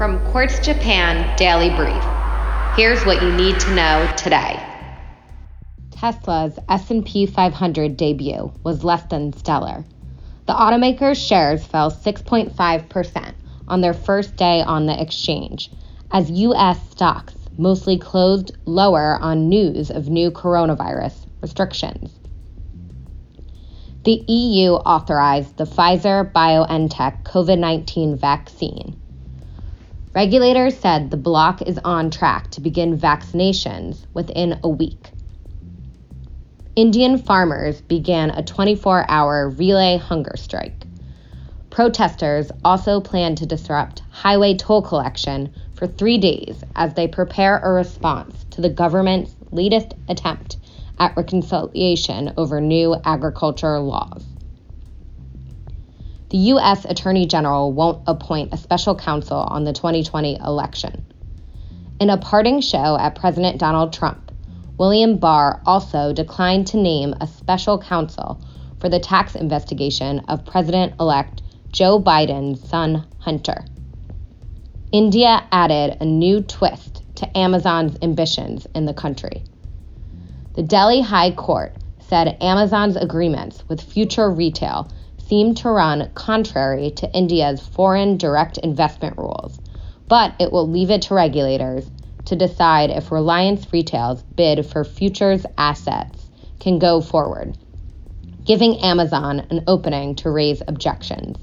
From Quartz Japan Daily Brief. Here's what you need to know today. Tesla's S&P 500 debut was less than stellar. The automaker's shares fell 6.5% on their first day on the exchange, as US stocks mostly closed lower on news of new coronavirus restrictions. The EU authorized the Pfizer BioNTech COVID 19 vaccine. Regulators said the bloc is on track to begin vaccinations within a week. Indian farmers began a 24 hour relay hunger strike. Protesters also plan to disrupt highway toll collection for three days as they prepare a response to the government's latest attempt at reconciliation over new agriculture laws. The U.S. Attorney General won't appoint a special counsel on the 2020 election. In a parting show at President Donald Trump, William Barr also declined to name a special counsel for the tax investigation of President elect Joe Biden's son, Hunter. India added a new twist to Amazon's ambitions in the country. The Delhi High Court said Amazon's agreements with future retail seemed to run contrary to India's foreign direct investment rules, but it will leave it to regulators to decide if Reliance Retail's bid for Future's assets can go forward, giving Amazon an opening to raise objections.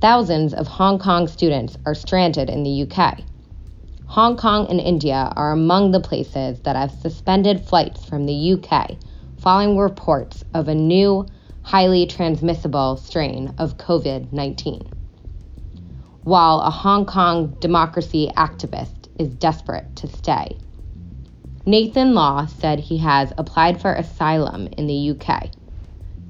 Thousands of Hong Kong students are stranded in the UK. Hong Kong and India are among the places that have suspended flights from the UK following reports of a new, highly transmissible strain of COVID 19 while a Hong Kong democracy activist is desperate to stay. Nathan Law said he has applied for asylum in the UK.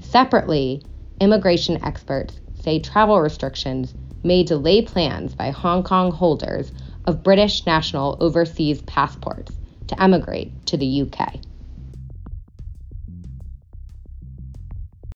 Separately, immigration experts say travel restrictions may delay plans by Hong Kong holders of British national overseas passports to emigrate to the UK.